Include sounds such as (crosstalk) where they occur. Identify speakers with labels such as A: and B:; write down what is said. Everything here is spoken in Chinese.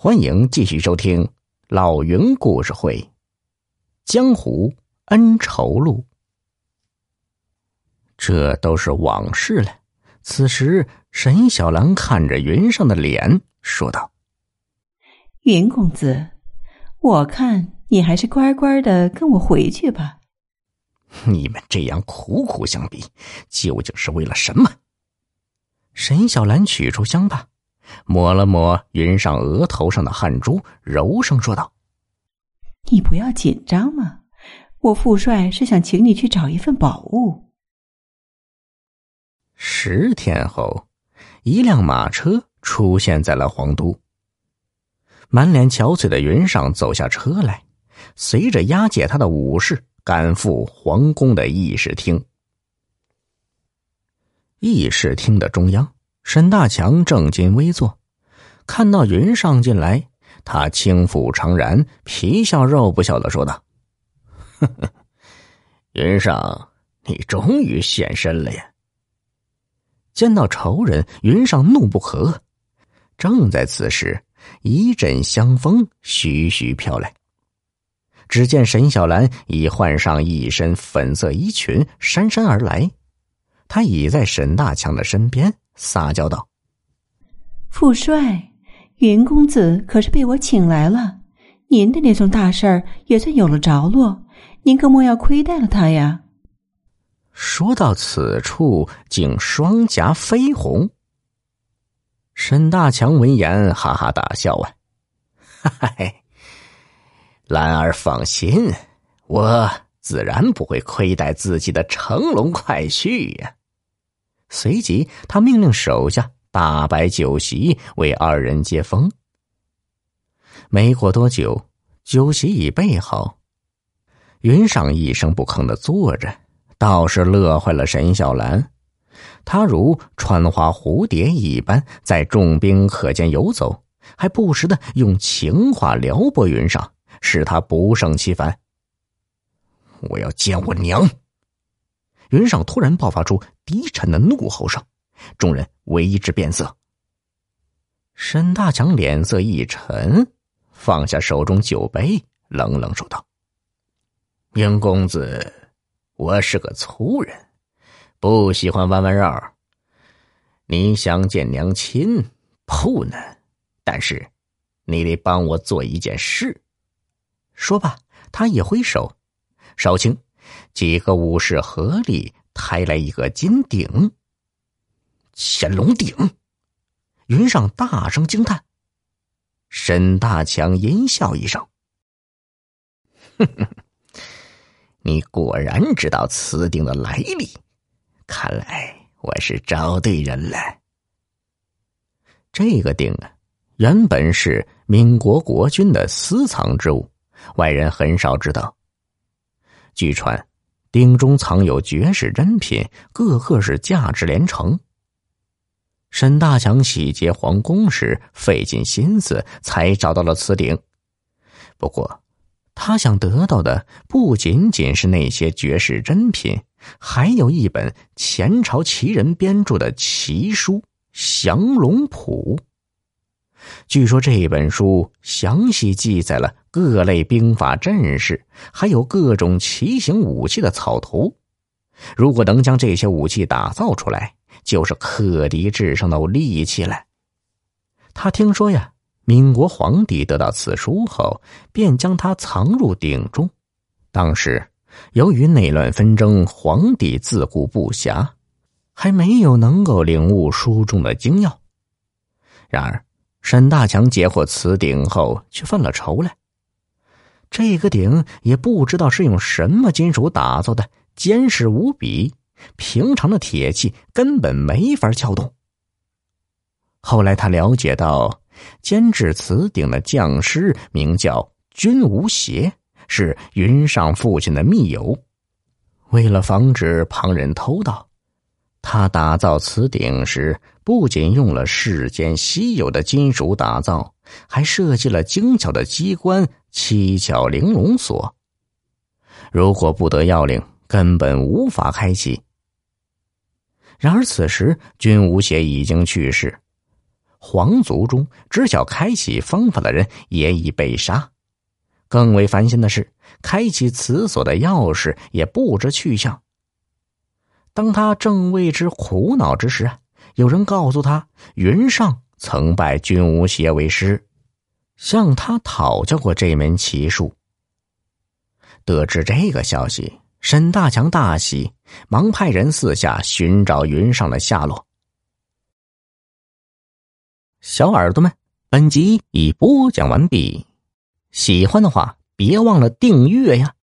A: 欢迎继续收听《老云故事会》，《江湖恩仇录》。这都是往事了。此时，沈小兰看着云上的脸，说道：“
B: 云公子，我看你还是乖乖的跟我回去吧。
A: 你们这样苦苦相逼，究竟是为了什么？”沈小兰取出香帕。抹了抹云上额头上的汗珠，柔声说道：“
B: 你不要紧张嘛，我父帅是想请你去找一份宝物。”
A: 十天后，一辆马车出现在了皇都。满脸憔悴的云上走下车来，随着押解他的武士赶赴皇宫的议事厅。议事厅的中央。沈大强正襟危坐，看到云上进来，他轻抚长髯，皮笑肉不笑的说道：“呵 (laughs) 呵云上，你终于现身了呀！”见到仇人，云上怒不可遏。正在此时，一阵香风徐徐飘来，只见沈小兰已换上一身粉色衣裙，姗姗而来。她倚在沈大强的身边。撒娇道：“
B: 父帅，云公子可是被我请来了，您的那桩大事儿也算有了着落，您可莫要亏待了他呀。”
A: 说到此处，竟双颊绯红。沈大强闻言哈哈大笑啊：“ (laughs) 哈哈，兰儿放心，我自然不会亏待自己的乘龙快婿呀。”随即，他命令手下大摆酒席，为二人接风。没过多久，酒席已备好，云上一声不吭的坐着，倒是乐坏了沈小兰。他如穿花蝴蝶一般，在众宾客间游走，还不时的用情话撩拨云上，使他不胜其烦。我要见我娘。云上突然爆发出低沉的怒吼声，众人为之变色。沈大强脸色一沉，放下手中酒杯，冷冷说道：“云公子，我是个粗人，不喜欢弯弯绕。你想见娘亲，不难，但是你得帮我做一件事。”说罢，他一挥手，少卿。几个武士合力抬来一个金鼎。乾隆鼎，云上大声惊叹。沈大强阴笑一声：“哼哼，你果然知道此鼎的来历，看来我是找对人了。这个鼎啊，原本是民国国君的私藏之物，外人很少知道。据传。”鼎中藏有绝世珍品，个个是价值连城。沈大强洗劫皇宫时费尽心思才找到了此鼎，不过他想得到的不仅仅是那些绝世珍品，还有一本前朝奇人编著的奇书《降龙谱》。据说这本书详细记载了各类兵法阵势，还有各种奇形武器的草图。如果能将这些武器打造出来，就是克敌制胜的利器了。他听说呀，民国皇帝得到此书后，便将它藏入鼎中。当时由于内乱纷争，皇帝自顾不暇，还没有能够领悟书中的精要。然而。沈大强截获此鼎后，却犯了愁来。这个鼎也不知道是用什么金属打造的，坚实无比，平常的铁器根本没法撬动。后来他了解到，监制此鼎的匠师名叫君无邪，是云上父亲的密友。为了防止旁人偷盗。他打造此鼎时，不仅用了世间稀有的金属打造，还设计了精巧的机关、七巧玲珑锁。如果不得要领，根本无法开启。然而此时，君无邪已经去世，皇族中知晓开启方法的人也已被杀。更为烦心的是，开启此锁的钥匙也不知去向。当他正为之苦恼之时，有人告诉他，云上曾拜君无邪为师，向他讨教过这门奇术。得知这个消息，沈大强大喜，忙派人四下寻找云上的下落。小耳朵们，本集已播讲完毕。喜欢的话，别忘了订阅呀！